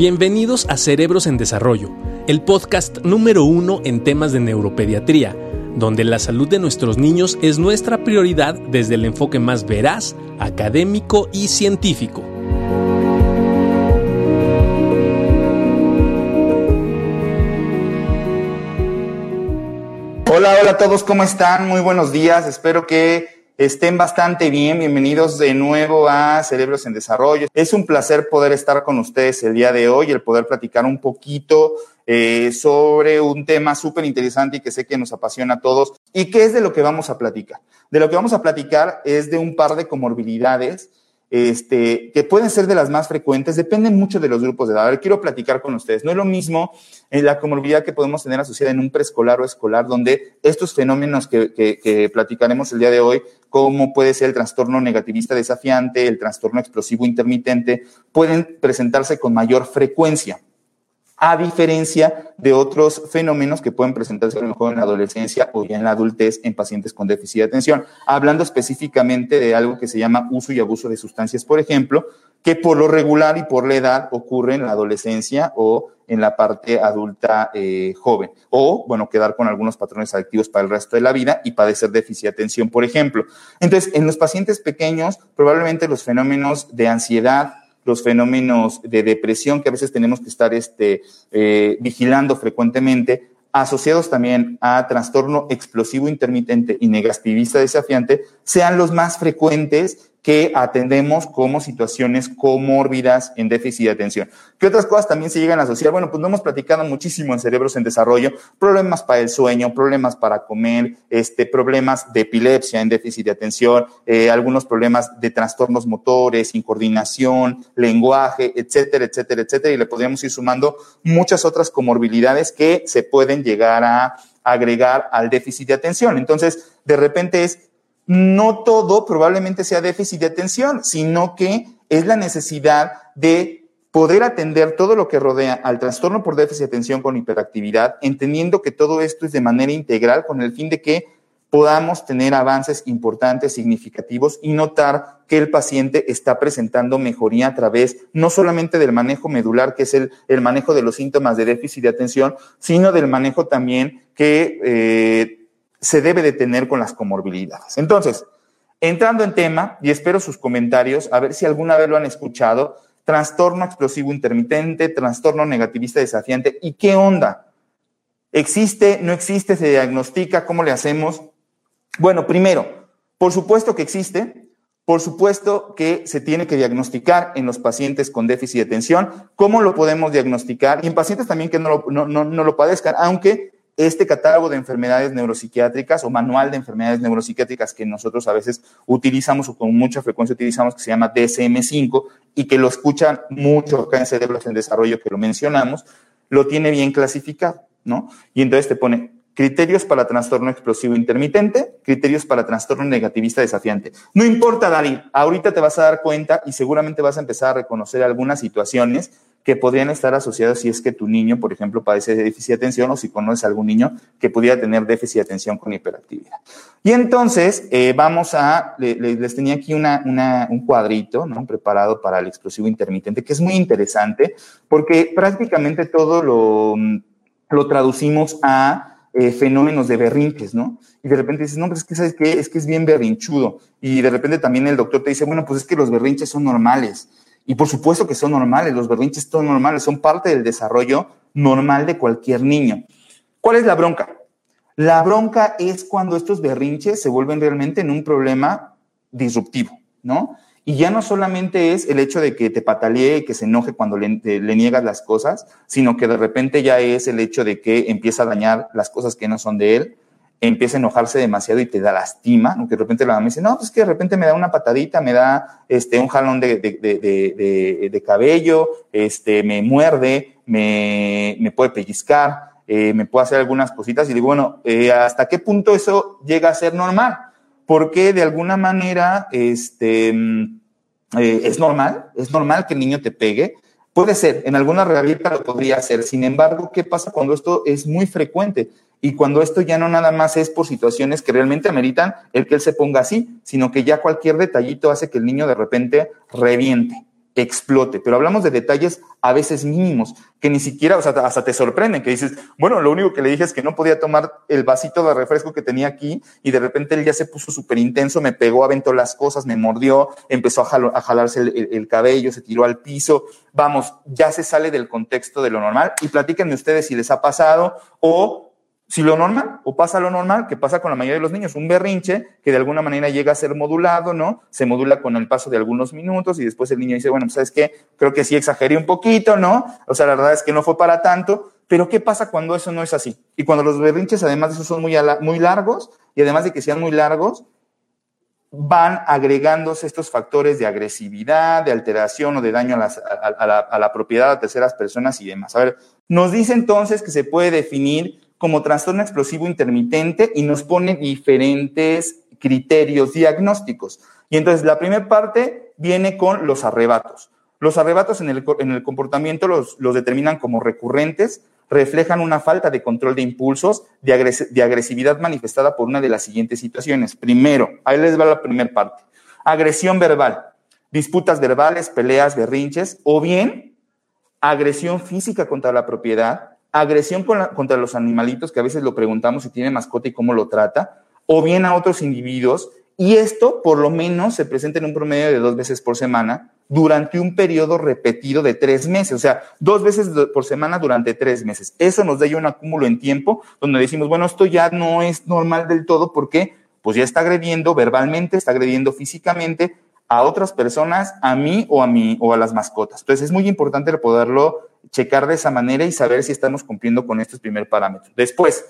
Bienvenidos a Cerebros en Desarrollo, el podcast número uno en temas de neuropediatría, donde la salud de nuestros niños es nuestra prioridad desde el enfoque más veraz, académico y científico. Hola, hola a todos, ¿cómo están? Muy buenos días, espero que estén bastante bien. Bienvenidos de nuevo a Cerebros en Desarrollo. Es un placer poder estar con ustedes el día de hoy, el poder platicar un poquito eh, sobre un tema súper interesante y que sé que nos apasiona a todos. ¿Y qué es de lo que vamos a platicar? De lo que vamos a platicar es de un par de comorbilidades este, que pueden ser de las más frecuentes, dependen mucho de los grupos de edad. Quiero platicar con ustedes. No es lo mismo en la comorbilidad que podemos tener asociada en un preescolar o escolar, donde estos fenómenos que, que, platicaremos el día de hoy, como puede ser el trastorno negativista desafiante, el trastorno explosivo intermitente, pueden presentarse con mayor frecuencia a diferencia de otros fenómenos que pueden presentarse a lo mejor en la adolescencia o ya en la adultez en pacientes con déficit de atención. Hablando específicamente de algo que se llama uso y abuso de sustancias, por ejemplo, que por lo regular y por la edad ocurre en la adolescencia o en la parte adulta eh, joven. O, bueno, quedar con algunos patrones adictivos para el resto de la vida y padecer déficit de atención, por ejemplo. Entonces, en los pacientes pequeños, probablemente los fenómenos de ansiedad, los fenómenos de depresión que a veces tenemos que estar este, eh, vigilando frecuentemente, asociados también a trastorno explosivo intermitente y negativista desafiante, sean los más frecuentes que atendemos como situaciones comórbidas en déficit de atención. ¿Qué otras cosas también se llegan a asociar? Bueno, pues no hemos platicado muchísimo en cerebros en desarrollo, problemas para el sueño, problemas para comer, este, problemas de epilepsia en déficit de atención, eh, algunos problemas de trastornos motores, incoordinación, lenguaje, etcétera, etcétera, etcétera, y le podríamos ir sumando muchas otras comorbilidades que se pueden llegar a agregar al déficit de atención. Entonces, de repente es no todo probablemente sea déficit de atención, sino que es la necesidad de poder atender todo lo que rodea al trastorno por déficit de atención con hiperactividad, entendiendo que todo esto es de manera integral con el fin de que podamos tener avances importantes, significativos y notar que el paciente está presentando mejoría a través no solamente del manejo medular, que es el, manejo de los síntomas de déficit de atención, sino del manejo también que eh, se debe de tener con las comorbilidades. Entonces, entrando en tema, y espero sus comentarios, a ver si alguna vez lo han escuchado, trastorno explosivo intermitente, trastorno negativista desafiante, ¿y qué onda? ¿Existe? ¿No existe? ¿Se diagnostica? ¿Cómo le hacemos? Bueno, primero, por supuesto que existe, por supuesto que se tiene que diagnosticar en los pacientes con déficit de atención. ¿Cómo lo podemos diagnosticar? Y en pacientes también que no lo, no, no, no lo padezcan, aunque este catálogo de enfermedades neuropsiquiátricas o manual de enfermedades neuropsiquiátricas que nosotros a veces utilizamos o con mucha frecuencia utilizamos, que se llama DSM5 y que lo escuchan mucho acá en Cerebros en Desarrollo, que lo mencionamos, lo tiene bien clasificado, ¿no? Y entonces te pone criterios para trastorno explosivo intermitente, criterios para trastorno negativista desafiante. No importa, Dalí, ahorita te vas a dar cuenta y seguramente vas a empezar a reconocer algunas situaciones que podrían estar asociados si es que tu niño, por ejemplo, padece de déficit de atención o si conoces algún niño que pudiera tener déficit de atención con hiperactividad. Y entonces, eh, vamos a, les tenía aquí una, un cuadrito ¿no? preparado para el explosivo intermitente, que es muy interesante porque prácticamente todo lo, lo traducimos a eh, fenómenos de berrinches, ¿no? Y de repente dices, no, pero es que, ¿sabes qué? Es que es bien berrinchudo. Y de repente también el doctor te dice, bueno, pues es que los berrinches son normales. Y por supuesto que son normales, los berrinches son normales, son parte del desarrollo normal de cualquier niño. ¿Cuál es la bronca? La bronca es cuando estos berrinches se vuelven realmente en un problema disruptivo, ¿no? Y ya no solamente es el hecho de que te patalee que se enoje cuando le, niegas las cosas, sino que de repente ya es el hecho de que empieza a dañar las cosas que no son de él, empieza a enojarse demasiado y te da lastima, aunque de repente la mamá dice, no, pues que de repente me da una patadita, me da este, un jalón de, de, cabello, este, me muerde, me, me puede pellizcar, eh, me puede hacer algunas cositas y digo, bueno, eh, ¿hasta qué punto eso llega a ser normal? Porque de alguna manera este, mm, eh, es normal, es normal que el niño te pegue, Puede ser, en alguna realidad lo podría ser. Sin embargo, ¿qué pasa cuando esto es muy frecuente? Y cuando esto ya no nada más es por situaciones que realmente ameritan el que él se ponga así, sino que ya cualquier detallito hace que el niño de repente reviente, explote. Pero hablamos de detalles a veces mínimos, que ni siquiera, o sea, hasta te sorprenden, que dices, bueno, lo único que le dije es que no podía tomar el vasito de refresco que tenía aquí y de repente él ya se puso súper intenso, me pegó, aventó las cosas, me mordió, empezó a, jalarse el, cabello, se tiró al piso. Vamos, ya se sale del contexto de lo normal y platíquenme ustedes si les ha pasado o si lo normal, o pasa lo normal, que pasa con la mayoría de los niños, un berrinche que de alguna manera llega a ser modulado, ¿no? Se modula con el paso de algunos minutos y después el niño dice, bueno, pues, ¿sabes qué? Creo que sí exageré un poquito, ¿no? O sea, la verdad es que no fue para tanto, pero ¿qué pasa cuando eso no es así? Y cuando los berrinches, además de eso, son muy, muy largos, y además de que sean muy largos, van agregándose estos factores de agresividad, de alteración o de daño a, la, a la propiedad a terceras personas y demás. A ver, nos dice entonces que se puede definir como trastorno explosivo intermitente y nos pone diferentes criterios diagnósticos. Y entonces la primera parte viene con los arrebatos. Los arrebatos en el, en el comportamiento los, los, determinan como recurrentes, reflejan una falta de control de impulsos, de, de agresividad manifestada por una de las siguientes situaciones. Primero, ahí les va la primera parte. Agresión verbal, disputas verbales, peleas, berrinches, o bien agresión física contra la propiedad, agresión contra los animalitos, que a veces lo preguntamos si tiene mascota y cómo lo trata, o bien a otros individuos, y esto por lo menos se presenta en un promedio de dos veces por semana durante un periodo repetido de tres meses, o sea, dos veces por semana durante tres meses. Eso nos da ya un acúmulo en tiempo donde decimos, bueno, esto ya no es normal del todo porque pues ya está agrediendo verbalmente, está agrediendo físicamente a otras personas, a mí o a mí o a las mascotas. Entonces es muy importante poderlo checar de esa manera y saber si estamos cumpliendo con estos primer parámetros. Después,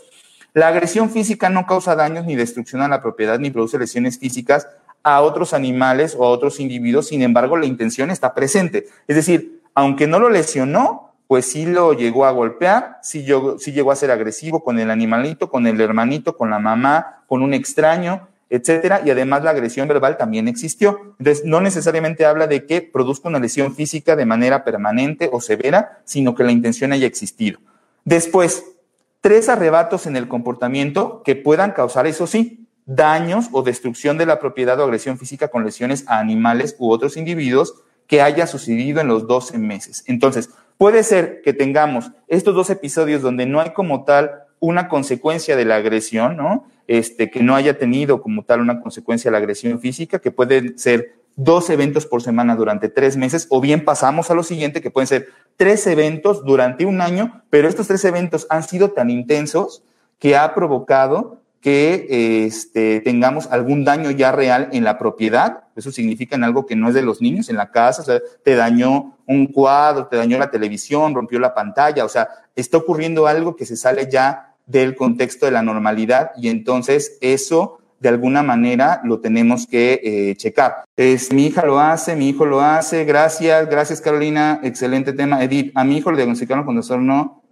la agresión física no causa daños ni destrucción a la propiedad ni produce lesiones físicas a otros animales o a otros individuos, sin embargo, la intención está presente. Es decir, aunque no lo lesionó, pues sí lo llegó a golpear, sí, llegó a ser agresivo con el animalito, con el hermanito, con la mamá, con un extraño, etcétera, y además la agresión verbal también existió. Entonces, no necesariamente habla de que produzca una lesión física de manera permanente o severa, sino que la intención haya existido. Después, tres arrebatos en el comportamiento que puedan causar, eso sí, daños o destrucción de la propiedad o agresión física con lesiones a animales u otros individuos que haya sucedido en los 12 meses. Entonces, puede ser que tengamos estos dos episodios donde no hay como tal una consecuencia de la agresión, ¿no? Este, que no haya tenido como tal una consecuencia de la agresión física, que pueden ser dos eventos por semana durante tres meses, o bien pasamos a lo siguiente, que pueden ser tres eventos durante un año, pero estos tres eventos han sido tan intensos que ha provocado que este, tengamos algún daño ya real en la propiedad. Eso significa en algo que no es de los niños, en la casa, o sea, te dañó un cuadro, te dañó la televisión, rompió la pantalla, o sea, está ocurriendo algo que se sale ya del contexto de la normalidad y entonces eso de alguna manera lo tenemos que eh, checar. Es, mi hija lo hace, mi hijo lo hace, gracias, gracias Carolina, excelente tema. Edith, a mi hijo le diagnosticaron con no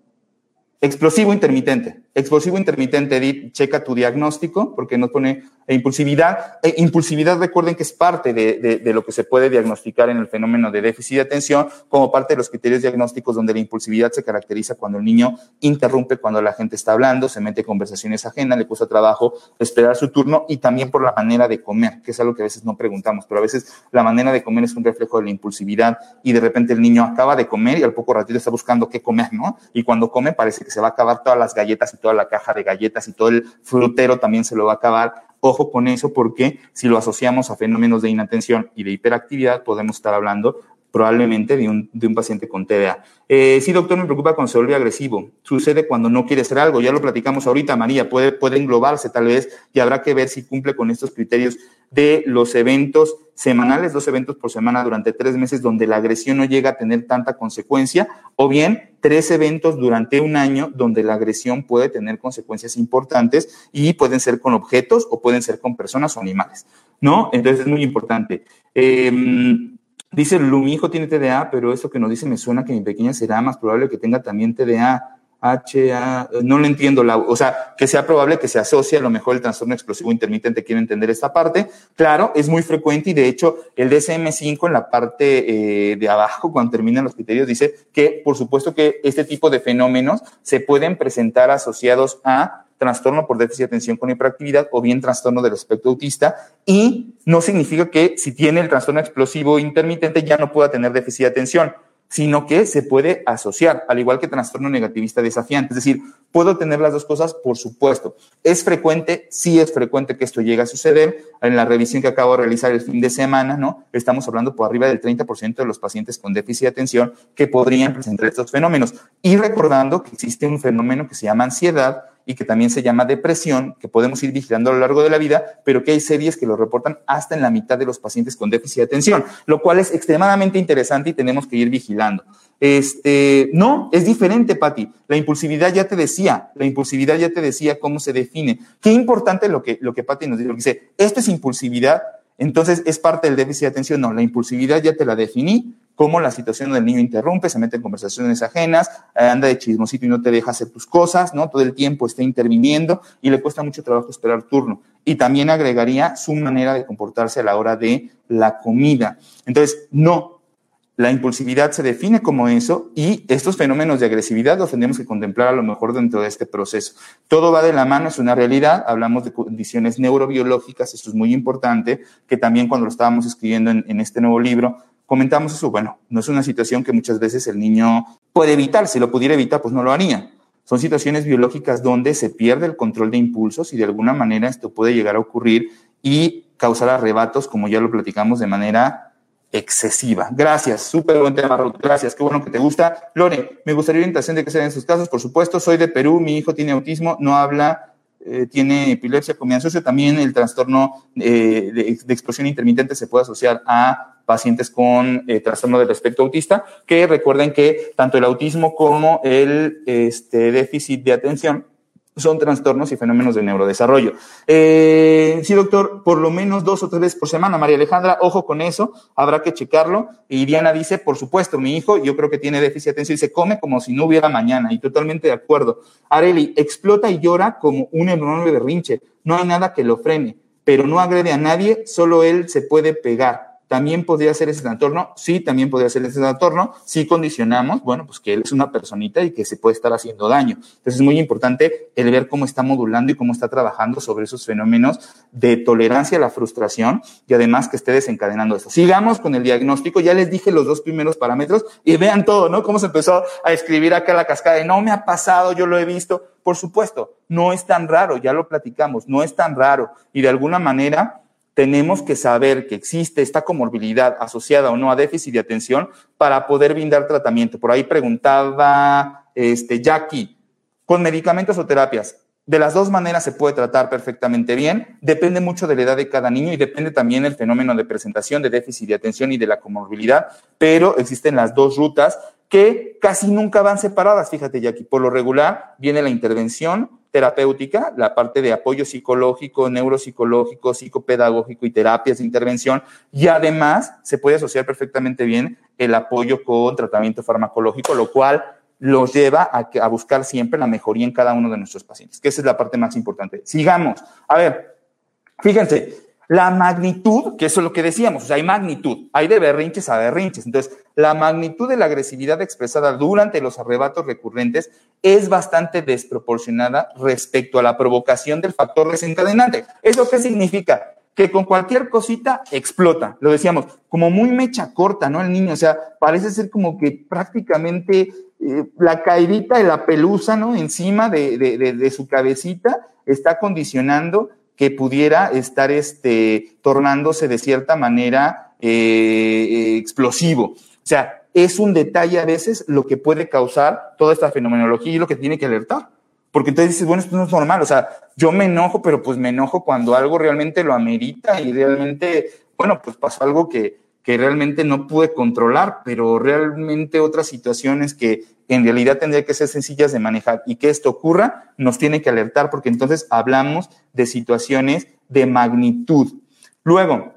explosivo intermitente. Explosivo intermitente, Edith, checa tu diagnóstico porque nos pone e impulsividad. E impulsividad, recuerden que es parte de, de, lo que se puede diagnosticar en el fenómeno de déficit de atención, como parte de los criterios diagnósticos donde la impulsividad se caracteriza cuando el niño interrumpe cuando la gente está hablando, se mete conversaciones ajenas, le cuesta trabajo esperar su turno y también por la manera de comer, que es algo que a veces no preguntamos, pero a veces la manera de comer es un reflejo de la impulsividad y de repente el niño acaba de comer y al poco ratito está buscando qué comer, ¿no? Y cuando come parece que se va a acabar todas las galletas y toda la caja de galletas y todo el frutero también se lo va a acabar Ojo con eso porque si lo asociamos a fenómenos de inatención y de hiperactividad, podemos estar hablando probablemente de un, de un paciente con TDA. Eh, sí, doctor, me preocupa cuando se vuelve agresivo. Sucede cuando no quiere hacer algo. Ya lo platicamos ahorita, María. Puede, puede englobarse tal vez y habrá que ver si cumple con estos criterios de los eventos semanales, dos eventos por semana durante tres meses donde la agresión no llega a tener tanta consecuencia, o bien tres eventos durante un año donde la agresión puede tener consecuencias importantes y pueden ser con objetos o pueden ser con personas o animales, ¿no? Entonces es muy importante. Em, dice mi tiene TDA, pero eso que nos dice me suena que mi pequeña será más probable que tenga también TDA. HA, no lo entiendo, la, o sea, que sea probable que se asocie a lo mejor el trastorno explosivo intermitente, quiero entender esta parte. Claro, es muy frecuente y de hecho el DSM5 en la parte eh, de abajo, cuando terminan los criterios, dice que por supuesto que este tipo de fenómenos se pueden presentar asociados a trastorno por déficit de atención con hiperactividad o bien trastorno del espectro autista y no significa que si tiene el trastorno explosivo intermitente ya no pueda tener déficit de atención sino que se puede asociar, al igual que trastorno negativista desafiante. Es decir, ¿puedo tener las dos cosas? Por supuesto. ¿Es frecuente? Sí es frecuente que esto llegue a suceder. En la revisión que acabo de realizar el fin de semana, ¿no? Estamos hablando por arriba del 30% de los pacientes con déficit de atención que podrían presentar estos fenómenos. Y recordando que existe un fenómeno que se llama ansiedad, y que también se llama depresión, que podemos ir vigilando a lo largo de la vida, pero que hay series que lo reportan hasta en la mitad de los pacientes con déficit de atención, lo cual es extremadamente interesante y tenemos que ir vigilando. Este, no, es diferente, Patti. La impulsividad ya te decía, la impulsividad ya te decía cómo se define. Qué importante lo que, lo que Patti nos dice, dice, esto es impulsividad, entonces es parte del déficit de atención. No, la impulsividad ya te la definí, cómo la situación del niño interrumpe, se mete en conversaciones ajenas, eh, anda de chismosito y no te deja hacer tus cosas, ¿no? Todo el tiempo está interviniendo y le cuesta mucho trabajo esperar turno. Y también agregaría su manera de comportarse a la hora de la comida. Entonces, no, la impulsividad se define como eso y estos fenómenos de agresividad los tendríamos que contemplar a lo mejor dentro de este proceso. Todo va de la mano, es una realidad. Hablamos de condiciones neurobiológicas, eso es muy importante, que también cuando lo estábamos escribiendo en, en este nuevo libro, comentamos eso, bueno, no es una situación que muchas veces el niño puede evitar, si lo pudiera evitar, pues no lo haría. Son situaciones biológicas donde se pierde el control de impulsos y de alguna manera esto puede llegar a ocurrir y causar arrebatos, como ya lo platicamos, de manera excesiva. Gracias, súper buen tema. Gracias, qué bueno que te gusta. Lore, me gustaría orientación de qué se en sus casos. Por supuesto, soy de Perú, mi hijo tiene autismo, no habla, eh, tiene epilepsia comienzo También el trastorno eh, de, explosión intermitente se puede asociar a pacientes con eh, trastorno del espectro autista, que recuerden que tanto el autismo como el este, déficit de atención son trastornos y fenómenos de neurodesarrollo. Eh, sí, doctor, por lo menos dos o tres veces por semana. María Alejandra, ojo con eso, habrá que checarlo. Y Diana dice, por supuesto, mi hijo, yo creo que tiene déficit de atención y se come como si no hubiera mañana. Y totalmente de acuerdo. Areli, explota y llora como un enorme berrinche. No hay nada que lo frene, pero no agrede a nadie, solo él se puede pegar también podría ser ese trastorno, sí, también podría ser ese trastorno, si condicionamos, bueno, pues que él es una personita y que se puede estar haciendo daño. Entonces es muy importante el ver cómo está modulando y cómo está trabajando sobre esos fenómenos de tolerancia a la frustración y además que esté desencadenando eso. Sigamos con el diagnóstico, ya les dije los dos primeros parámetros y vean todo, ¿no? Cómo se empezó a escribir acá la cascada no me ha pasado, yo lo he visto. Por supuesto, no es tan raro, ya lo platicamos, no es tan raro y de alguna manera tenemos que saber que existe esta comorbilidad asociada o no a déficit de atención para poder brindar tratamiento. Por ahí preguntaba este, Jackie, ¿con medicamentos o terapias? De las dos maneras se puede tratar perfectamente bien. Depende mucho de la edad de cada niño y depende también del fenómeno de presentación de déficit de atención y de la comorbilidad, pero existen las dos rutas que casi nunca van separadas. Fíjate, Jackie, por lo regular viene la intervención terapéutica, la parte de apoyo psicológico, neuropsicológico, psicopedagógico y terapias de intervención. Y además se puede asociar perfectamente bien el apoyo con tratamiento farmacológico, lo cual los lleva a, a buscar siempre la mejoría en cada uno de nuestros pacientes, que esa es la parte más importante. Sigamos. A ver, fíjense, la magnitud, que eso es lo que decíamos, o sea, hay magnitud, hay de berrinches a berrinches. Entonces, la magnitud de la agresividad expresada durante los arrebatos recurrentes es bastante desproporcionada respecto a la provocación del factor desencadenante. ¿Eso qué significa? Que con cualquier cosita explota. Lo decíamos, como muy mecha corta, ¿no? El niño, o sea, parece ser como que prácticamente eh, la caidita de la pelusa, ¿no? Encima de, de, de, de su cabecita está condicionando que pudiera estar este, tornándose de cierta manera eh, explosivo. O sea, es un detalle a veces lo que puede causar toda esta fenomenología y lo que tiene que alertar. Porque entonces dices, bueno, esto no es normal. O sea, yo me enojo, pero pues me enojo cuando algo realmente lo amerita y realmente, bueno, pues pasó algo que, que realmente no pude controlar, pero realmente otras situaciones que en realidad tendría que ser sencillas de manejar y que esto ocurra, nos tiene que alertar porque entonces hablamos de situaciones de magnitud. Luego,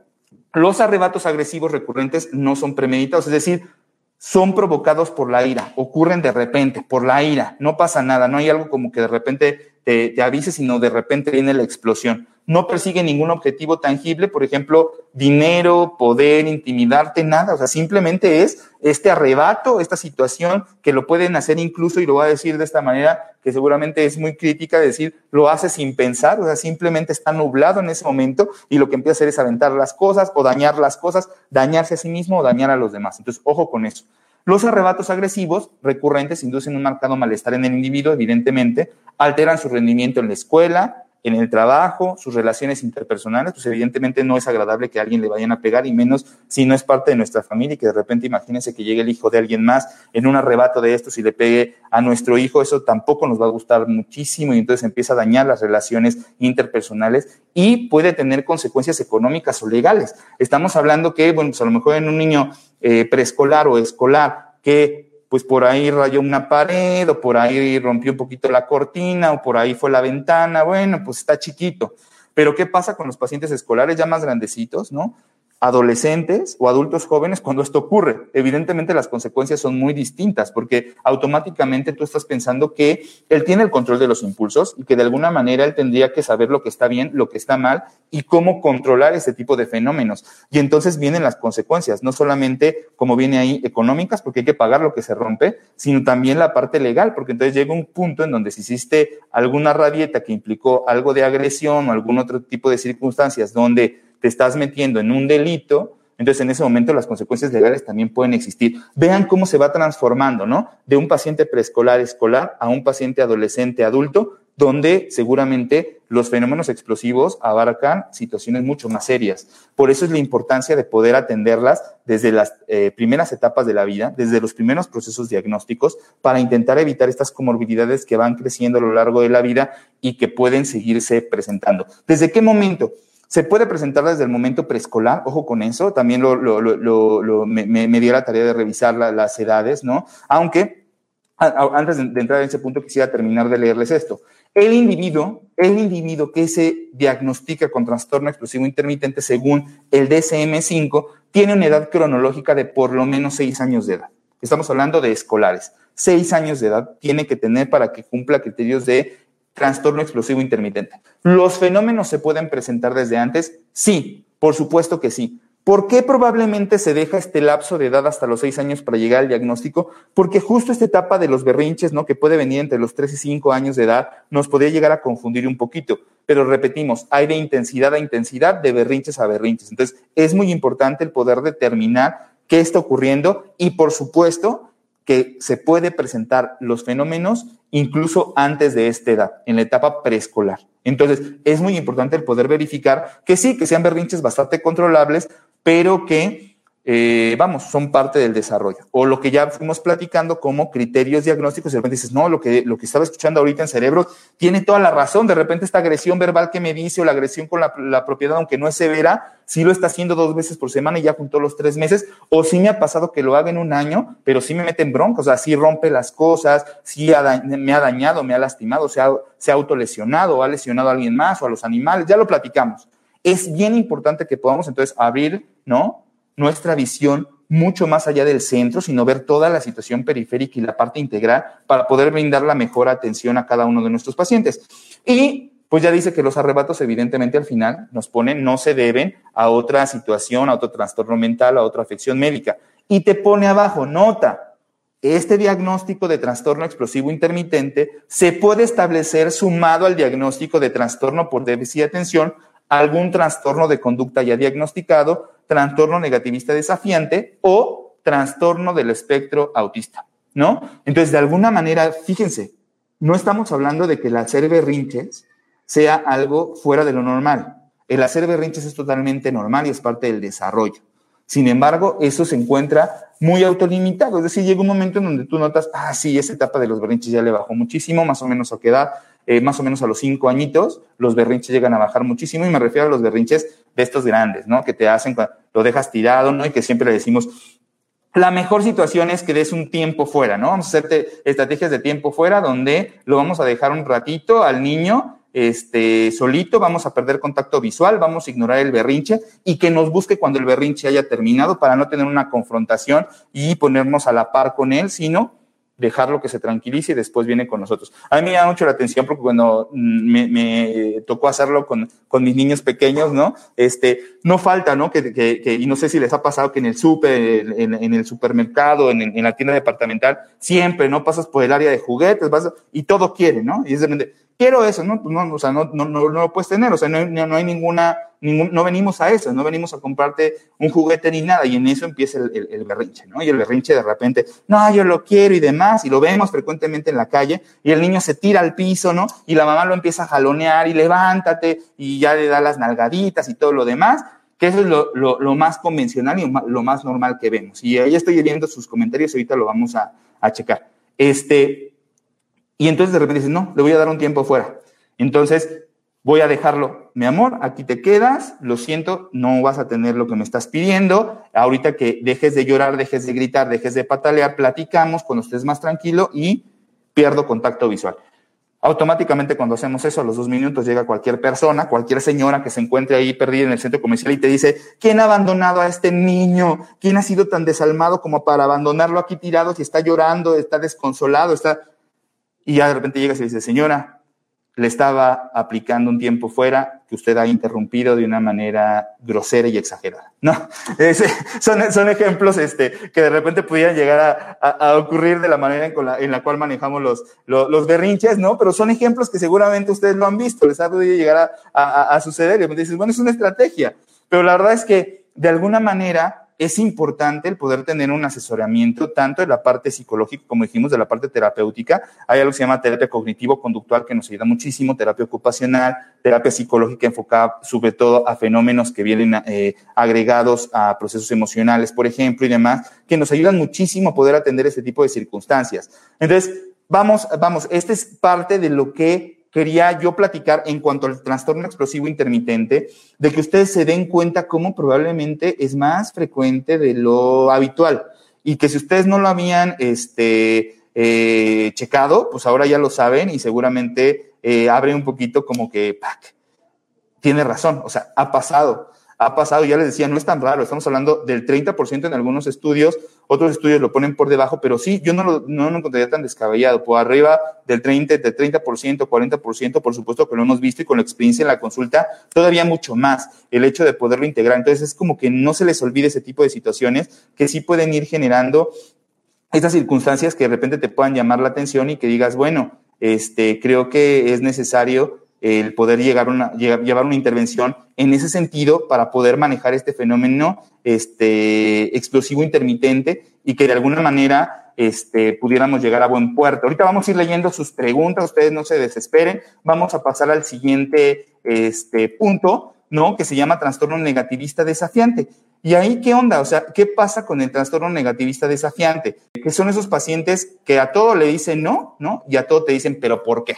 los arrebatos agresivos recurrentes no son premeditados, es decir, son provocados por la ira, ocurren de repente, por la ira, no pasa nada, no hay algo como que de repente te, avise, sino de repente viene la explosión. No persigue ningún objetivo tangible, por ejemplo, dinero, poder, intimidarte, nada. O sea, simplemente es este arrebato, esta situación que lo pueden hacer incluso, y lo voy a decir de esta manera, que seguramente es muy crítica, decir, lo hace sin pensar, o sea, simplemente está nublado en ese momento y lo que empieza a hacer es aventar las cosas o dañar las cosas, dañarse a sí mismo o dañar a los demás. Entonces, ojo con eso. Los arrebatos agresivos recurrentes inducen un marcado malestar en el individuo, evidentemente, alteran su rendimiento en la escuela, en el trabajo, sus relaciones interpersonales, pues evidentemente no es agradable que a alguien le vayan a pegar y menos si no es parte de nuestra familia y que de repente imagínense que llegue el hijo de alguien más en un arrebato de estos y le pegue a nuestro hijo, eso tampoco nos va a gustar muchísimo y entonces empieza a dañar las relaciones interpersonales y puede tener consecuencias económicas o legales. Estamos hablando que, bueno, pues a lo mejor en un niño eh, preescolar o escolar que pues por ahí rayó una pared o por ahí rompió un poquito la cortina o por ahí fue la ventana, bueno, pues está chiquito. Pero ¿qué pasa con los pacientes escolares ya más grandecitos, no? Adolescentes o adultos jóvenes cuando esto ocurre. Evidentemente las consecuencias son muy distintas porque automáticamente tú estás pensando que él tiene el control de los impulsos y que de alguna manera él tendría que saber lo que está bien, lo que está mal y cómo controlar ese tipo de fenómenos. Y entonces vienen las consecuencias, no solamente como viene ahí económicas porque hay que pagar lo que se rompe, sino también la parte legal, porque entonces llega un punto en donde si hiciste alguna rabieta que implicó algo de agresión o algún otro tipo de circunstancias donde te estás metiendo en un delito, entonces en ese momento las consecuencias legales también pueden existir. Vean cómo se va transformando, ¿no? De un paciente preescolar, escolar, a un paciente adolescente, adulto, donde seguramente los fenómenos explosivos abarcan situaciones mucho más serias. Por eso es la importancia de poder atenderlas desde las eh, primeras etapas de la vida, desde los primeros procesos diagnósticos, para intentar evitar estas comorbilidades que van creciendo a lo largo de la vida y que pueden seguirse presentando. ¿Desde qué momento? Se puede presentar desde el momento preescolar, ojo con eso, también lo, me, dio la tarea de revisar las edades, ¿no? Aunque antes de, entrar en ese punto quisiera terminar de leerles esto. El individuo, el individuo que se diagnostica con trastorno explosivo intermitente según el DSM-5 tiene una edad cronológica de por lo menos seis años de edad. Estamos hablando de escolares. Seis años de edad tiene que tener para que cumpla criterios de trastorno explosivo intermitente. ¿Los fenómenos se pueden presentar desde antes? Sí, por supuesto que sí. ¿Por qué probablemente se deja este lapso de edad hasta los seis años para llegar al diagnóstico? Porque justo esta etapa de los berrinches, ¿no? Que puede venir entre los tres y cinco años de edad, nos podría llegar a confundir un poquito. Pero repetimos, hay de intensidad a intensidad, de berrinches a berrinches. Entonces, es muy importante el poder determinar qué está ocurriendo y, por supuesto, que se puede presentar los fenómenos incluso antes de esta edad, en la etapa preescolar. Entonces, es muy importante el poder verificar que sí, que sean berrinches bastante controlables, pero que eh, vamos, son parte del desarrollo. O lo que ya fuimos platicando como criterios diagnósticos, de repente dices, no, lo que, lo que estaba escuchando ahorita en cerebro tiene toda la razón, de repente esta agresión verbal que me dice o la agresión con la, propiedad, aunque no es severa, sí lo está haciendo dos veces por semana y ya juntó los tres meses, o sí me ha pasado que lo haga en un año, pero sí me mete en broncos, o sea, sí rompe las cosas, sí me ha dañado, me ha lastimado, se ha, se ha autolesionado, ha lesionado a alguien más o a los animales, ya lo platicamos. Es bien importante que podamos entonces abrir, ¿no? Nuestra visión mucho más allá del centro, sino ver toda la situación periférica y la parte integral para poder brindar la mejor atención a cada uno de nuestros pacientes. Y pues ya dice que los arrebatos evidentemente al final nos ponen, no se deben a otra situación, a otro trastorno mental, a otra afección médica. Y te pone abajo, nota, este diagnóstico de trastorno explosivo intermitente se puede establecer sumado al diagnóstico de trastorno por déficit de atención, algún trastorno de conducta ya diagnosticado, trastorno negativista desafiante o trastorno del espectro autista, ¿no? Entonces, de alguna manera, fíjense, no estamos hablando de que el hacer berrinches sea algo fuera de lo normal. El hacer berrinches es totalmente normal y es parte del desarrollo. Sin embargo, eso se encuentra muy autolimitado. Es decir, llega un momento en donde tú notas, ah, sí, esa etapa de los berrinches ya le bajó muchísimo, más o menos a qué edad, eh, más o menos a los cinco añitos, los berrinches llegan a bajar muchísimo y me refiero a los berrinches de estos grandes, ¿no? Que te hacen, lo dejas tirado, ¿no? Y que siempre le decimos, la mejor situación es que des un tiempo fuera, ¿no? Vamos a hacerte estrategias de tiempo fuera donde lo vamos a dejar un ratito al niño este, solito, vamos a perder contacto visual, vamos a ignorar el berrinche y que nos busque cuando el berrinche haya terminado para no tener una confrontación y ponernos a la par con él, sino dejarlo que se tranquilice y después viene con nosotros. A mí me da mucho la atención porque cuando me, tocó hacerlo con, con, mis niños pequeños, ¿no? Este, no falta, ¿no? Que, que, y no sé si les ha pasado que en el súper, en, el supermercado, en, en, la tienda departamental, siempre, ¿no? Pasas por el área de juguetes, vas, y todo quiere, ¿no? Y es de quiero eso, ¿no? Pues o sea, no, no, no, lo puedes tener, o sea, no, no hay ninguna, ningún, no venimos a eso, no venimos a comprarte un juguete ni nada, y en eso empieza el, el, berrinche, ¿no? Y el berrinche de repente, no, yo lo quiero y demás, y lo vemos frecuentemente en la calle, y el niño se tira al piso, ¿no? Y la mamá lo empieza a jalonear y levántate, y ya le da las nalgaditas y todo lo demás, que eso es lo, lo, lo más convencional y lo más normal que vemos. Y ahí estoy viendo sus comentarios, ahorita lo vamos a, a checar. Este, y entonces de repente dices, no, le voy a dar un tiempo fuera. Entonces voy a dejarlo, mi amor, aquí te quedas, lo siento, no vas a tener lo que me estás pidiendo. Ahorita que dejes de llorar, dejes de gritar, dejes de patalear, platicamos cuando estés más tranquilo y pierdo contacto visual. Automáticamente cuando hacemos eso, a los dos minutos llega cualquier persona, cualquier señora que se encuentre ahí perdida en el centro comercial y te dice, ¿quién ha abandonado a este niño? ¿Quién ha sido tan desalmado como para abandonarlo aquí tirado si está llorando, está desconsolado, está... Y ya de repente llegas y dices, señora, le estaba aplicando un tiempo fuera que usted ha interrumpido de una manera grosera y exagerada. No, son, son ejemplos este, que de repente pudieran llegar a, ocurrir de la manera en la, cual manejamos los, los, berrinches, ¿no? Pero son ejemplos que seguramente ustedes lo han visto, les ha podido llegar a, a, suceder. Y dices, bueno, es una estrategia. Pero la verdad es que de alguna manera es importante el poder tener un asesoramiento tanto de la parte psicológica, como dijimos, de la parte terapéutica. Hay algo que se llama terapia cognitivo-conductual que nos ayuda muchísimo, terapia ocupacional, terapia psicológica enfocada sobre todo a fenómenos que vienen eh, agregados a procesos emocionales, por ejemplo, y demás, que nos ayudan muchísimo a poder atender este tipo de circunstancias. Entonces, vamos, vamos, esta es parte de lo que quería yo platicar en cuanto al trastorno explosivo intermitente, de que ustedes se den cuenta cómo probablemente es más frecuente de lo habitual. Y que si ustedes no lo habían este, eh, checado, pues ahora ya lo saben y seguramente eh, abre un poquito como que, tiene razón, o sea, ha pasado ha pasado, ya les decía, no es tan raro, estamos hablando del 30% en algunos estudios, otros estudios lo ponen por debajo, pero sí, yo no lo, no lo encontraría tan descabellado, por arriba del 30, del 30%, 40%, por supuesto que lo hemos visto y con la experiencia en la consulta, todavía mucho más el hecho de poderlo integrar. Entonces es como que no se les olvide ese tipo de situaciones que sí pueden ir generando estas circunstancias que de repente te puedan llamar la atención y que digas, bueno, este, creo que es necesario el poder llegar una, llevar una intervención en ese sentido para poder manejar este fenómeno este, explosivo intermitente y que de alguna manera este, pudiéramos llegar a buen puerto. Ahorita vamos a ir leyendo sus preguntas, ustedes no se desesperen. Vamos a pasar al siguiente este, punto, ¿no? Que se llama trastorno negativista desafiante. ¿Y ahí qué onda? O sea, ¿qué pasa con el trastorno negativista desafiante? Que son esos pacientes que a todo le dicen no, ¿no? Y a todo te dicen, pero ¿por qué?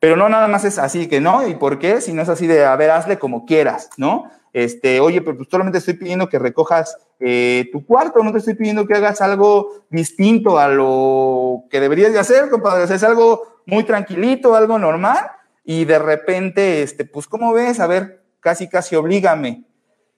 Pero no nada más es así que no, ¿y por qué? Si no es así de, a ver, hazle como quieras, ¿no? Este, oye, pero pues solamente estoy pidiendo que recojas eh, tu cuarto, no te estoy pidiendo que hagas algo distinto a lo que deberías de hacer, compadre. O sea, es algo muy tranquilito, algo normal, y de repente, este, pues, ¿cómo ves? A ver, casi, casi oblígame.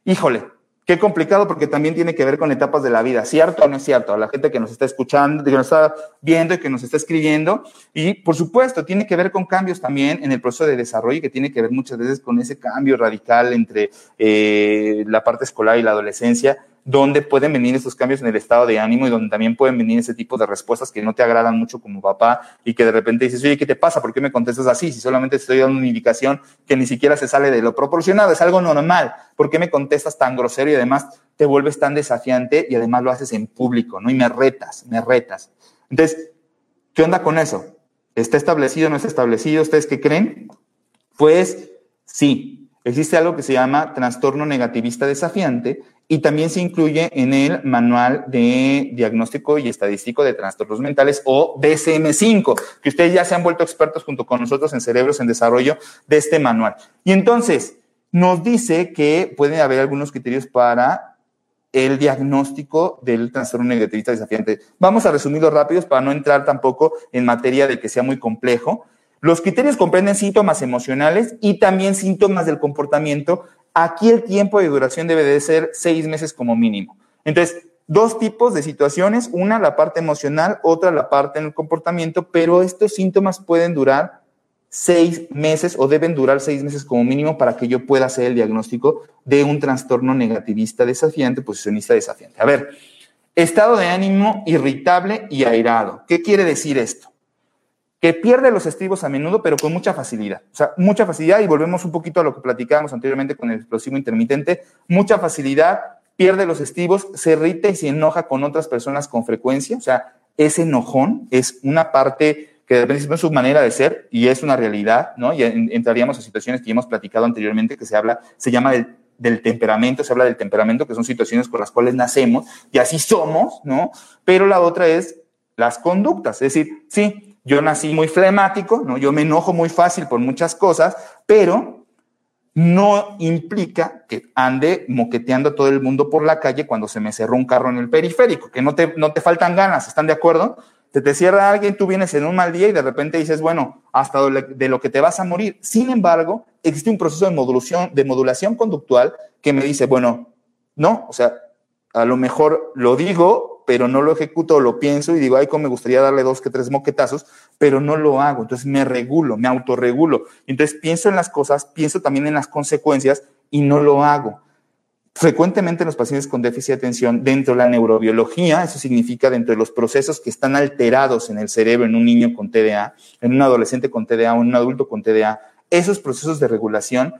Híjole, Qué complicado porque también tiene que ver con etapas de la vida, ¿cierto o no es cierto? A la gente que nos está escuchando, que nos está viendo y que nos está escribiendo. Y por supuesto, tiene que ver con cambios también en el proceso de desarrollo que tiene que ver muchas veces con ese cambio radical entre eh, la parte escolar y la adolescencia donde pueden venir esos cambios en el estado de ánimo y donde también pueden venir ese tipo de respuestas que no te agradan mucho como papá y que de repente dices, oye, ¿qué te pasa? ¿Por qué me contestas así? Si solamente estoy dando una indicación que ni siquiera se sale de lo proporcionado, es algo normal. ¿Por qué me contestas tan grosero y además te vuelves tan desafiante y además lo haces en público, ¿no? Y me retas, me retas. Entonces, ¿qué onda con eso? ¿Está establecido o no está establecido? ¿Ustedes qué creen? Pues sí, existe algo que se llama trastorno negativista desafiante y también se incluye en el Manual de Diagnóstico y Estadístico de Trastornos Mentales o DSM-5, que ustedes ya se han vuelto expertos junto con nosotros en Cerebros en Desarrollo de este manual. Y entonces nos dice que pueden haber algunos criterios para el diagnóstico del trastorno negativista desafiante. Vamos a resumirlo rápidos para no entrar tampoco en materia de que sea muy complejo. Los criterios comprenden síntomas emocionales y también síntomas del comportamiento Aquí el tiempo de duración debe de ser seis meses como mínimo. Entonces, dos tipos de situaciones, una la parte emocional, otra la parte en el comportamiento, pero estos síntomas pueden durar seis meses o deben durar seis meses como mínimo para que yo pueda hacer el diagnóstico de un trastorno negativista desafiante, posicionista desafiante. A ver, estado de ánimo irritable y airado. ¿Qué quiere decir esto? Que pierde los estribos a menudo, pero con mucha facilidad. O sea, mucha facilidad, y volvemos un poquito a lo que platicábamos anteriormente con el explosivo intermitente, mucha facilidad, pierde los estribos, se irrita y se enoja con otras personas con frecuencia. O sea, ese enojón es una parte que de repente es su manera de ser y es una realidad, ¿no? Y entraríamos a situaciones que ya hemos platicado anteriormente que se habla, se llama del, temperamento, se habla del temperamento, que son situaciones con las cuales nacemos y así somos, ¿no? Pero la otra es las conductas, es decir, sí, yo nací muy flemático, ¿no? Yo me enojo muy fácil por muchas cosas, pero no implica que ande moqueteando todo el mundo por la calle cuando se me cerró un carro en el periférico, que no te, no te faltan ganas, ¿están de acuerdo? te, te cierra alguien, tú vienes en un mal día y de repente dices, bueno, hasta de lo que te vas a morir. Sin embargo, existe un proceso de modulación, de modulación conductual que me dice, bueno, no, o sea, a lo mejor lo digo, pero no lo ejecuto, lo pienso y digo, ay, cómo me gustaría darle dos que tres moquetazos, pero no lo hago. Entonces me regulo, me autorregulo. Entonces pienso en las cosas, pienso también en las consecuencias y no lo hago. Frecuentemente los pacientes con déficit de atención, dentro de la neurobiología, eso significa dentro de los procesos que están alterados en el cerebro en un niño con TDA, en un adolescente con TDA o en un adulto con TDA, esos procesos de regulación,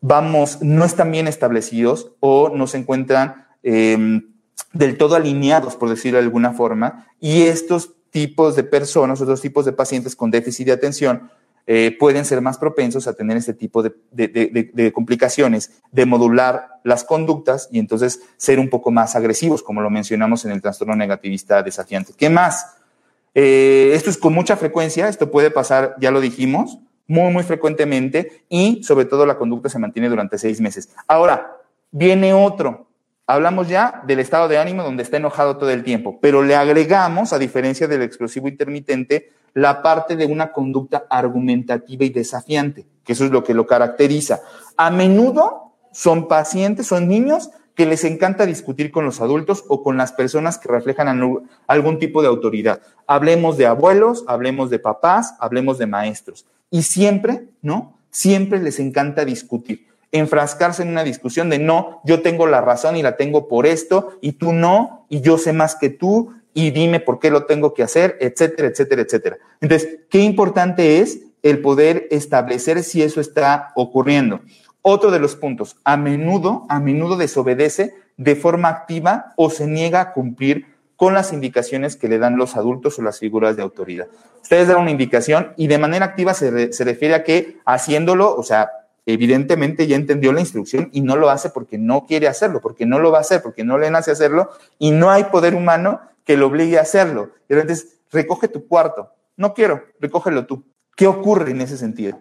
vamos, no están bien establecidos o no se encuentran em, del todo alineados, por decirlo de alguna forma, y estos tipos de personas, otros tipos de pacientes con déficit de atención, eh, pueden ser más propensos a tener este tipo de, complicaciones, de modular las conductas y entonces ser un poco más agresivos, como lo mencionamos en el trastorno negativista desafiante. ¿Qué más? Eh, esto es con mucha frecuencia, esto puede pasar, ya lo dijimos, muy, muy frecuentemente y sobre todo la conducta se mantiene durante seis meses. Ahora, viene otro. Hablamos ya del estado de ánimo donde está enojado todo el tiempo, pero le agregamos, a diferencia del explosivo intermitente, la parte de una conducta argumentativa y desafiante, que eso es lo que lo caracteriza. A menudo son pacientes, son niños que les encanta discutir con los adultos o con las personas que reflejan algún tipo de autoridad. Hablemos de abuelos, hablemos de papás, hablemos de maestros. Y siempre, ¿no? Siempre les encanta discutir enfrascarse en una discusión de no, yo tengo la razón y la tengo por esto, y tú no, y yo sé más que tú, y dime por qué lo tengo que hacer, etcétera, etcétera, etcétera. Entonces, qué importante es el poder establecer si eso está ocurriendo. Otro de los puntos, a menudo, a menudo desobedece de forma activa o se niega a cumplir con las indicaciones que le dan los adultos o las figuras de autoridad. Ustedes dan una indicación y de manera activa se, se refiere a que haciéndolo, o sea, evidentemente ya entendió la instrucción y no lo hace porque no quiere hacerlo, porque no lo va a hacer, porque no le nace hacerlo y no hay poder humano que lo obligue a hacerlo. Y entonces, recoge tu cuarto. No quiero, recógelo tú. ¿Qué ocurre en ese sentido?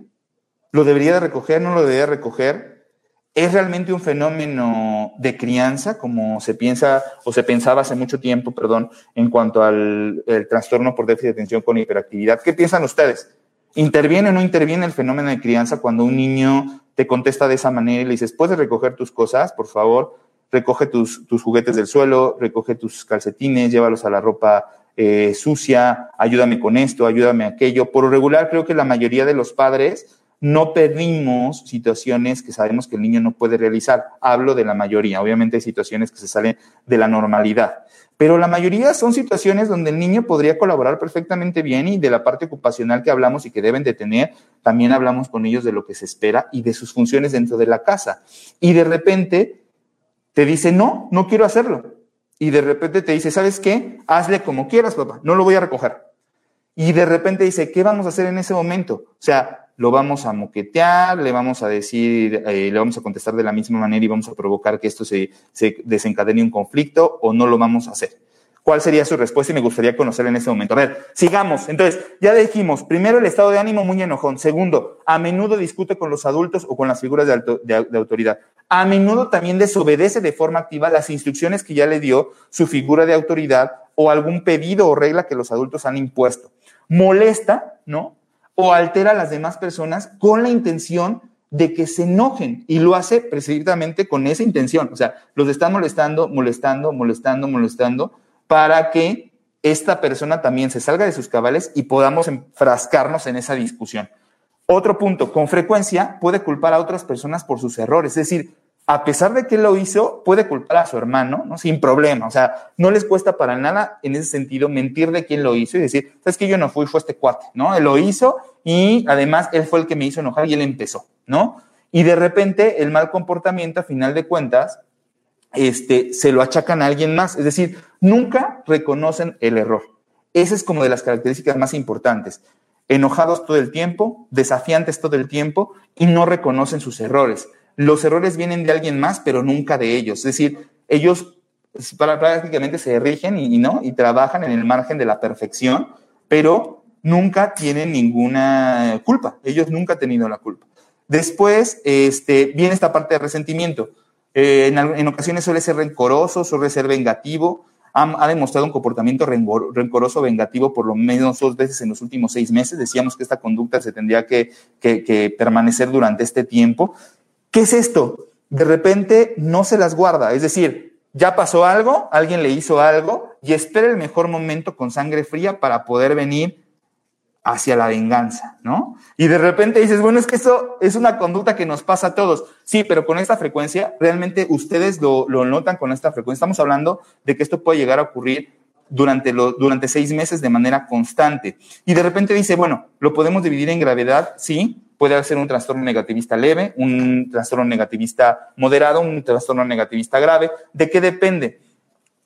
¿Lo debería de recoger? ¿No lo debería recoger? ¿Es realmente un fenómeno de crianza, como se piensa o se pensaba hace mucho tiempo, perdón, en cuanto al trastorno por déficit de atención con hiperactividad? ¿Qué piensan ustedes? ¿Interviene o no interviene el fenómeno de crianza cuando un niño te contesta de esa manera y le dices, ¿puedes recoger tus cosas, por favor? recoge tus, juguetes del suelo, recoge tus calcetines, llévalos a la ropa eh, sucia, ayúdame con esto, ayúdame aquello. Por lo regular, creo que la mayoría de los padres no pedimos situaciones que sabemos que el niño no puede realizar. Hablo de la mayoría. Obviamente hay situaciones que se salen de la normalidad. Pero la mayoría son situaciones donde el niño podría colaborar perfectamente bien y de la parte ocupacional que hablamos y que deben de tener, también hablamos con ellos de lo que se espera y de sus funciones dentro de la casa. Y de repente te dice, no, no quiero hacerlo. Y de repente te dice, ¿sabes qué? Hazle como quieras, papá, no lo voy a recoger. Y de repente dice, ¿qué vamos a hacer en ese momento? O sea, lo vamos a moquetear, le vamos a decir, eh, le vamos a contestar de la misma manera y vamos a provocar que esto se, se desencadene un conflicto o no lo vamos a hacer. ¿Cuál sería su respuesta? Y me gustaría conocer en ese momento. A ver, sigamos. Entonces, ya dijimos, primero el estado de ánimo muy enojón. Segundo, a menudo discute con los adultos o con las figuras de, de, autoridad. A menudo también desobedece de forma activa las instrucciones que ya le dio su figura de autoridad o algún pedido o regla que los adultos han impuesto. Molesta, ¿no? O altera a las demás personas con la intención de que se enojen y lo hace precisamente con esa intención. O sea, los están molestando, molestando, molestando, molestando para que esta persona también se salga de sus cabales y podamos enfrascarnos en esa discusión. Otro punto, con frecuencia puede culpar a otras personas por sus errores, es decir, a pesar de que lo hizo, puede culpar a su hermano, ¿no? Sin problema. O sea, no les cuesta para nada en ese sentido mentir de quién lo hizo y decir, sabes que yo no fui, fue este cuate, ¿no? Él lo hizo y además él fue el que me hizo enojar y él empezó, ¿no? Y de repente el mal comportamiento, a final de cuentas, este, se lo achacan a alguien más. Es decir, nunca reconocen el error. Esa es como de las características más importantes. Enojados todo el tiempo, desafiantes todo el tiempo y no reconocen sus errores los errores vienen de alguien más, pero nunca de ellos. Es decir, ellos prácticamente se rigen y, ¿no? y trabajan en el margen de la perfección, pero nunca tienen ninguna culpa. Ellos nunca han tenido la culpa. Después este, viene esta parte de resentimiento. Eh, en, ocasiones suele ser rencoroso, suele ser vengativo. Ha, demostrado un comportamiento rencoroso, vengativo por lo menos dos veces en los últimos seis meses. Decíamos que esta conducta se tendría que, que permanecer durante este tiempo. ¿Qué es esto? De repente no se las guarda, es decir, ya pasó algo, alguien le hizo algo y espera el mejor momento con sangre fría para poder venir hacia la venganza, ¿no? Y de repente dices, bueno, es que eso es una conducta que nos pasa a todos. Sí, pero con esta frecuencia, realmente ustedes lo, notan con esta frecuencia. Estamos hablando de que esto puede llegar a ocurrir durante, durante seis meses de manera constante. Y de repente dice, bueno, lo podemos dividir en gravedad, sí, puede ser un trastorno negativista leve, un trastorno negativista moderado, un trastorno negativista grave. ¿De qué depende?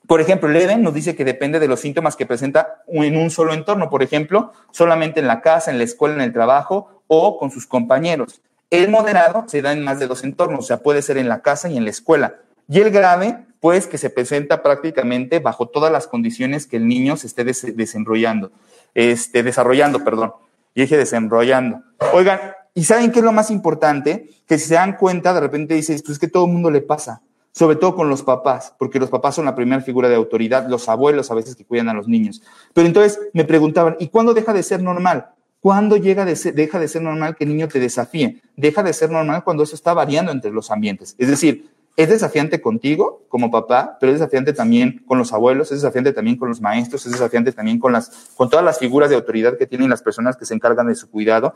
Por ejemplo, leve nos dice que depende de los síntomas que presenta en un solo entorno, por ejemplo, solamente en la casa, en la escuela, en el trabajo o con sus compañeros. El moderado se da en más de dos entornos, o sea, puede ser en la casa y en la escuela. Y el grave, pues que se presenta prácticamente bajo todas las condiciones que el niño se esté desenrollando, este, desarrollando, perdón. Y dije desenrollando. Oigan, ¿Y saben qué es lo más importante? Que si se dan cuenta, de repente dices, pues es que todo el mundo le pasa, sobre todo con los papás, porque los papás son la primera figura de autoridad, los abuelos a veces que cuidan a los niños. Pero entonces me preguntaban, ¿y cuándo deja de ser normal? ¿Cuándo llega de deja de ser normal que el niño te desafíe? Deja de ser normal cuando eso está variando entre los ambientes. Es decir, es desafiante contigo como papá, pero es desafiante también con los abuelos, es desafiante también con los maestros, es desafiante también con las, con todas las figuras de autoridad que tienen las personas que se encargan de su cuidado,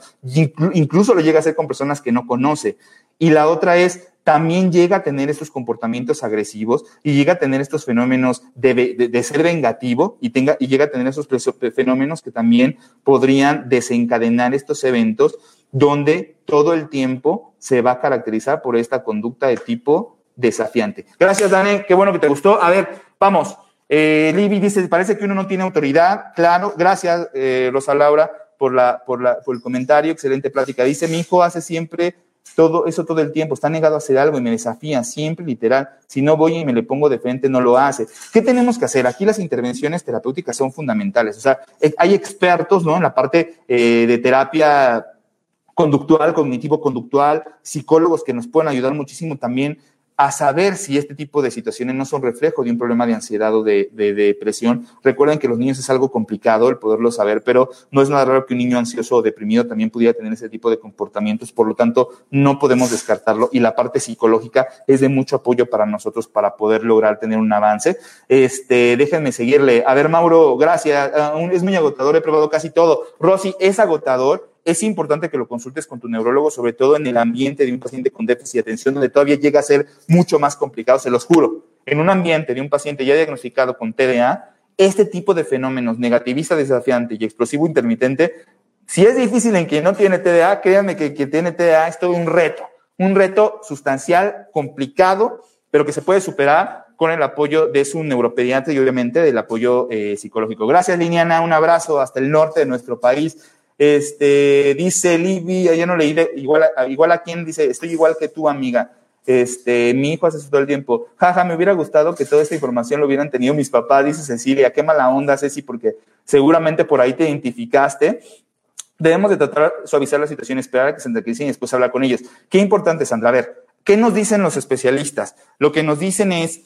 incluso lo llega a ser con personas que no conoce. Y la otra es, también llega a tener estos comportamientos agresivos y llega a tener estos fenómenos de, de, ser vengativo y, tenga, y llega a tener esos fenómenos que también podrían desencadenar estos eventos donde todo el tiempo se va a caracterizar por esta conducta de tipo desafiante. Gracias, Dani. Qué bueno que te gustó. A ver, vamos. Eh, Libby dice, parece que uno no tiene autoridad. Claro, gracias, eh, Rosa Laura, por, la, por, la, por el comentario. Excelente plática. Dice, mi hijo hace siempre todo eso todo el tiempo, está negado a hacer algo y me desafía, siempre literal. Si no voy y me le pongo de frente, no lo hace. ¿Qué tenemos que hacer? Aquí las intervenciones terapéuticas son fundamentales. O sea, eh, hay expertos, ¿no? En la parte eh, de terapia conductual, cognitivo-conductual, psicólogos que nos pueden ayudar muchísimo también a saber si este tipo de situaciones no son reflejo de un problema de ansiedad o de, depresión. Recuerden que los niños es algo complicado el poderlo saber, pero no es nada raro que un niño ansioso o deprimido también pudiera tener ese tipo de comportamientos, por lo tanto, no podemos descartarlo y la parte psicológica es de mucho apoyo para nosotros para poder lograr tener un avance. Este, déjenme seguirle. A ver, Mauro, gracias. Ah, es muy agotador, he probado casi todo. Rosy, es agotador es importante que lo consultes con tu neurólogo, sobre todo en el ambiente de un paciente con déficit de atención, donde todavía llega a ser mucho más complicado, se los juro. En un ambiente de un paciente ya diagnosticado con TDA, este tipo de fenómenos, negativista desafiante y explosivo intermitente, si es difícil en quien no tiene TDA, créanme que quien tiene TDA es todo un reto, un reto sustancial, complicado, pero que se puede superar con el apoyo de su neuropediatra y obviamente del apoyo eh, psicológico. Gracias, Liniana. Un abrazo hasta el norte de nuestro país. Este, dice Libby, ya no leí, igual, a, igual a quien dice, estoy igual que tú, amiga. Este, mi hijo hace eso todo el tiempo. Jaja, me hubiera gustado que toda esta información lo hubieran tenido mis papás, dice Cecilia. Qué mala onda, Ceci, porque seguramente por ahí te identificaste. Debemos de tratar de suavizar la situación, esperar a que se tranquilicen y después hablar con ellos. Qué importante, Sandra. A ver, ¿qué nos dicen los especialistas? Lo que nos dicen es,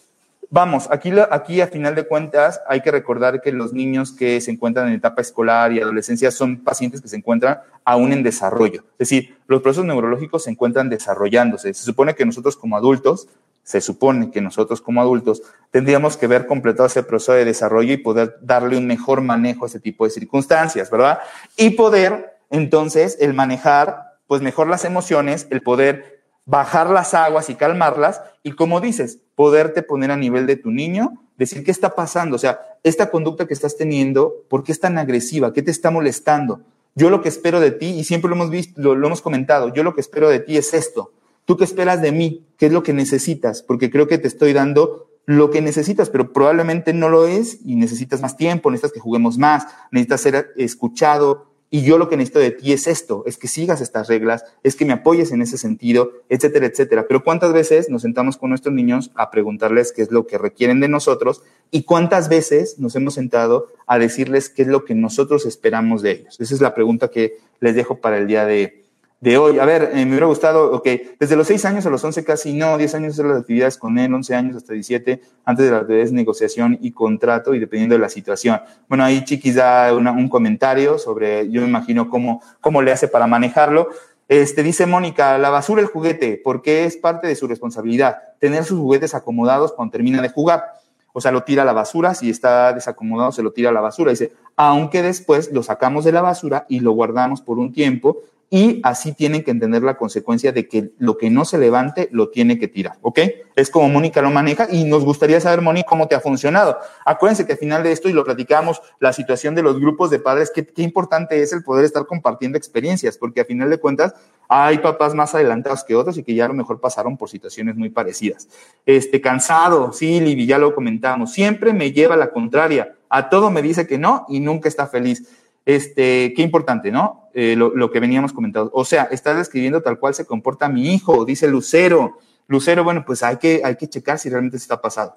Vamos, aquí, aquí a final de cuentas hay que recordar que los niños que se encuentran en etapa escolar y adolescencia son pacientes que se encuentran aún en desarrollo. Es decir, los procesos neurológicos se encuentran desarrollándose. Se supone que nosotros como adultos, se supone que nosotros como adultos tendríamos que ver completado ese proceso de desarrollo y poder darle un mejor manejo a ese tipo de circunstancias, ¿verdad? Y poder entonces el manejar pues mejor las emociones, el poder bajar las aguas y calmarlas y como dices, poderte poner a nivel de tu niño, decir qué está pasando, o sea, esta conducta que estás teniendo, ¿por qué es tan agresiva? ¿Qué te está molestando? Yo lo que espero de ti, y siempre lo hemos visto, lo, hemos comentado, yo lo que espero de ti es esto. ¿Tú qué esperas de mí? ¿Qué es lo que necesitas? Porque creo que te estoy dando lo que necesitas, pero probablemente no lo es y necesitas más tiempo, necesitas que juguemos más, necesitas ser escuchado, y yo lo que necesito de ti es esto, es que sigas estas reglas, es que me apoyes en ese sentido, etcétera, etcétera. Pero ¿cuántas veces nos sentamos con nuestros niños a preguntarles qué es lo que requieren de nosotros y cuántas veces nos hemos sentado a decirles qué es lo que nosotros esperamos de ellos? Esa es la pregunta que les dejo para el día de, de hoy. A ver, eh, me hubiera gustado, ok, desde los 6 años a los 11 casi no, 10 años hacer las actividades con él, 11 años hasta 17, antes de la negociación y contrato y dependiendo de la situación. Bueno, ahí Chiquis da un comentario sobre, yo me imagino cómo, cómo le hace para manejarlo. Este, dice Mónica, la basura el juguete, porque es parte de su responsabilidad, tener sus juguetes acomodados cuando termina de jugar. O sea, lo tira a la basura, si está desacomodado, se lo tira a la basura. Dice, aunque después lo sacamos de la basura y lo guardamos por un tiempo y así tienen que entender la consecuencia de que lo que no se levante lo tiene que tirar, ¿ok? Es como Mónica lo maneja y nos gustaría saber, Mónica, cómo te ha funcionado. Acuérdense que al final de esto, y lo platicamos, la situación de los grupos de padres, qué, importante es el poder estar compartiendo experiencias, porque al final de cuentas hay papás más adelantados que otros y que ya a lo mejor pasaron por situaciones muy parecidas. Este, cansado, sí, Livi, ya lo comentamos, siempre me lleva la contraria, a todo me dice que no y nunca está feliz. Este, qué importante, ¿no? Eh, lo, que veníamos comentando. O sea, estás describiendo tal cual se comporta mi hijo, dice Lucero. Lucero, bueno, pues hay que, hay que checar si realmente se está pasando.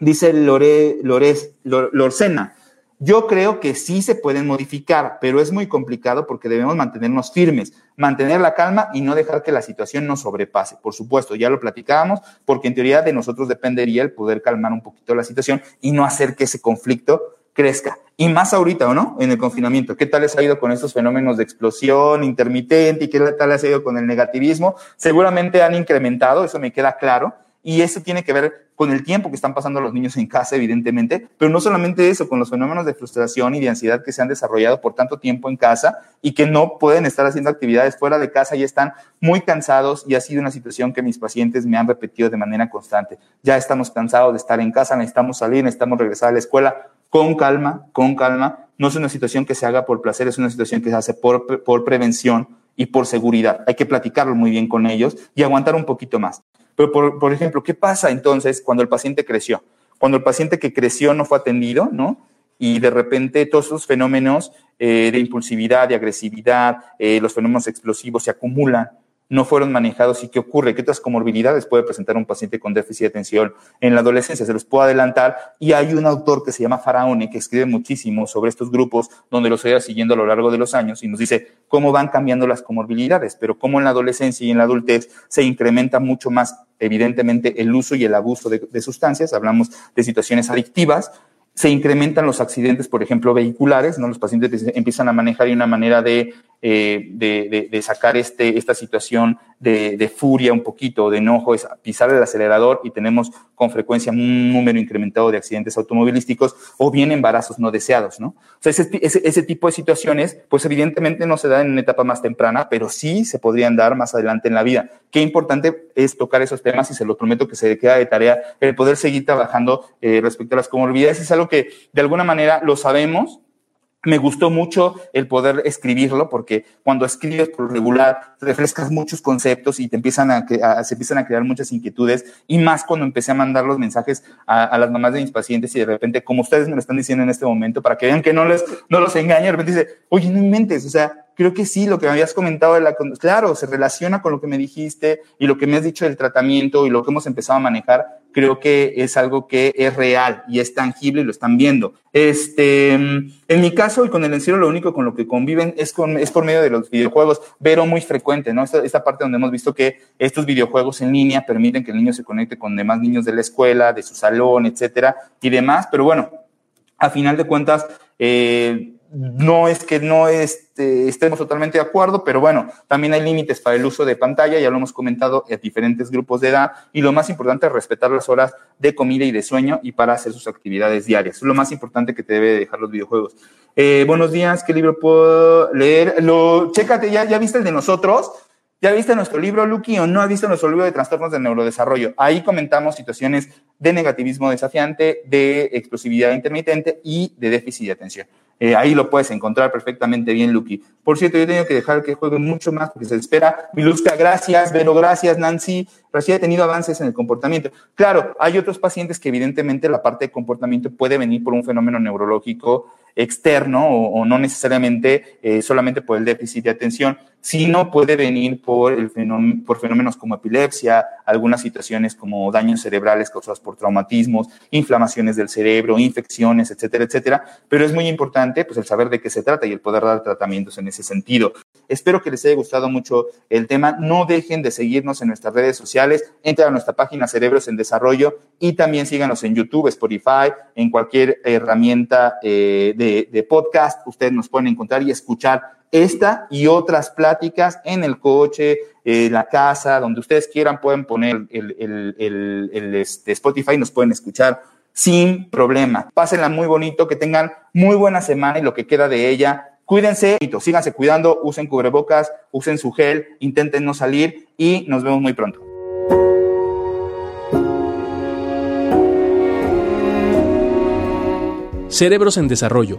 Dice Lore, Lores, Lorcena, yo creo que sí se pueden modificar, pero es muy complicado porque debemos mantenernos firmes, mantener la calma y no dejar que la situación nos sobrepase. Por supuesto, ya lo platicábamos, porque en teoría de nosotros dependería el poder calmar un poquito la situación y no hacer que ese conflicto crezca. Y más ahorita, ¿o no? En el confinamiento. ¿Qué tal les ha ido con estos fenómenos de explosión intermitente y qué tal les ha ido con el negativismo? Seguramente han incrementado, eso me queda claro. Y eso tiene que ver con el tiempo que están pasando los niños en casa, evidentemente, pero no solamente eso, con los fenómenos de frustración y de ansiedad que se han desarrollado por tanto tiempo en casa y que no pueden estar haciendo actividades fuera de casa y están muy cansados y ha sido una situación que mis pacientes me han repetido de manera constante. Ya estamos cansados de estar en casa, necesitamos salir, necesitamos regresar a la escuela con calma, con calma. No es una situación que se haga por placer, es una situación que se hace por, por prevención y por seguridad. Hay que platicarlo muy bien con ellos y aguantar un poquito más. Pero, por, por ejemplo, ¿qué pasa entonces cuando el paciente creció? Cuando el paciente que creció no fue atendido, ¿no? Y de repente todos esos fenómenos eh, de impulsividad, de agresividad, eh, los fenómenos explosivos se acumulan no fueron manejados y qué ocurre, qué otras comorbilidades puede presentar un paciente con déficit de atención en la adolescencia. Se los puedo adelantar y hay un autor que se llama Faraone que escribe muchísimo sobre estos grupos donde los he siguiendo a lo largo de los años y nos dice cómo van cambiando las comorbilidades, pero cómo en la adolescencia y en la adultez se incrementa mucho más evidentemente el uso y el abuso de, de sustancias, hablamos de situaciones adictivas, se incrementan los accidentes, por ejemplo, vehiculares, ¿no? Los pacientes empiezan a manejar de una manera de, eh, de, de, sacar este, esta situación de, de, furia un poquito, de enojo, es pisar el acelerador y tenemos con frecuencia un número incrementado de accidentes automovilísticos o bien embarazos no deseados, ¿no? O sea, ese, ese, ese tipo de situaciones, pues evidentemente no se dan en una etapa más temprana, pero sí se podrían dar más adelante en la vida. Qué importante es tocar esos temas y se lo prometo que se queda de tarea el poder seguir trabajando eh, respecto a las comorbilidades. Es algo que de alguna manera lo sabemos, me gustó mucho el poder escribirlo porque cuando escribes por regular refrescas muchos conceptos y te empiezan a, se empiezan a crear muchas inquietudes. Y más cuando empecé a mandar los mensajes a, las mamás de mis pacientes y de repente, como ustedes me lo están diciendo en este momento, para que vean que no les no los engañe, de repente dice, oye, no inventes, o sea, creo que sí, lo que me habías comentado de la, claro, se relaciona con lo que me dijiste y lo que me has dicho del tratamiento y lo que hemos empezado a manejar, creo que es algo que es real y es tangible y lo están viendo. Este, en mi caso y con el encierro, lo único con lo que conviven es, con, es por medio de los videojuegos, pero muy frecuente, ¿no? Esta, esta parte donde hemos visto que estos videojuegos en línea permiten que el niño se conecte con demás niños de la escuela, de su salón, etcétera, y demás, pero bueno, a final de cuentas, eh, no es que no este, estemos totalmente de acuerdo, pero bueno, también hay límites para el uso de pantalla, ya lo hemos comentado en diferentes grupos de edad, y lo más importante es respetar las horas de comida y de sueño y para hacer sus actividades diarias. Es lo más importante que te debe dejar los videojuegos. Eh, buenos días, ¿qué libro puedo leer? Lo, chécate, ¿ya, ya viste el de nosotros? ¿Ya viste nuestro libro, Lucky, o no has visto nuestro libro de trastornos del neurodesarrollo? Ahí comentamos situaciones de negativismo desafiante, de explosividad intermitente y de déficit de atención. Eh, ahí lo puedes encontrar perfectamente bien, Lucky. Por cierto, yo tengo que dejar que juegue mucho más porque se espera. Miluska, gracias. Vero, gracias. Nancy, recién ha tenido avances en el comportamiento. Claro, hay otros pacientes que evidentemente la parte de comportamiento puede venir por un fenómeno neurológico externo o, no necesariamente eh, solamente por el déficit de atención, sino puede venir por, el fenómeno, por fenómenos como epilepsia, algunas situaciones como daños cerebrales causados por traumatismos, inflamaciones del cerebro, infecciones, etcétera, etcétera. Pero es muy importante pues, el saber de qué se trata y el poder dar tratamientos en ese sentido. Espero que les haya gustado mucho el tema. No dejen de seguirnos en nuestras redes sociales. Entren a nuestra página Cerebros en Desarrollo y también síganos en YouTube, Spotify, en cualquier herramienta eh, de, podcast. Ustedes nos pueden encontrar y escuchar esta y otras pláticas en el coche, en la casa, donde ustedes quieran, pueden poner el, el, el, este, Spotify y nos pueden escuchar sin problema. Pásenla muy bonito, que tengan muy buena semana y lo que queda de ella. Cuídense, síganse cuidando, usen cubrebocas, usen su gel, intenten no salir y nos vemos muy pronto. Cerebros en Desarrollo,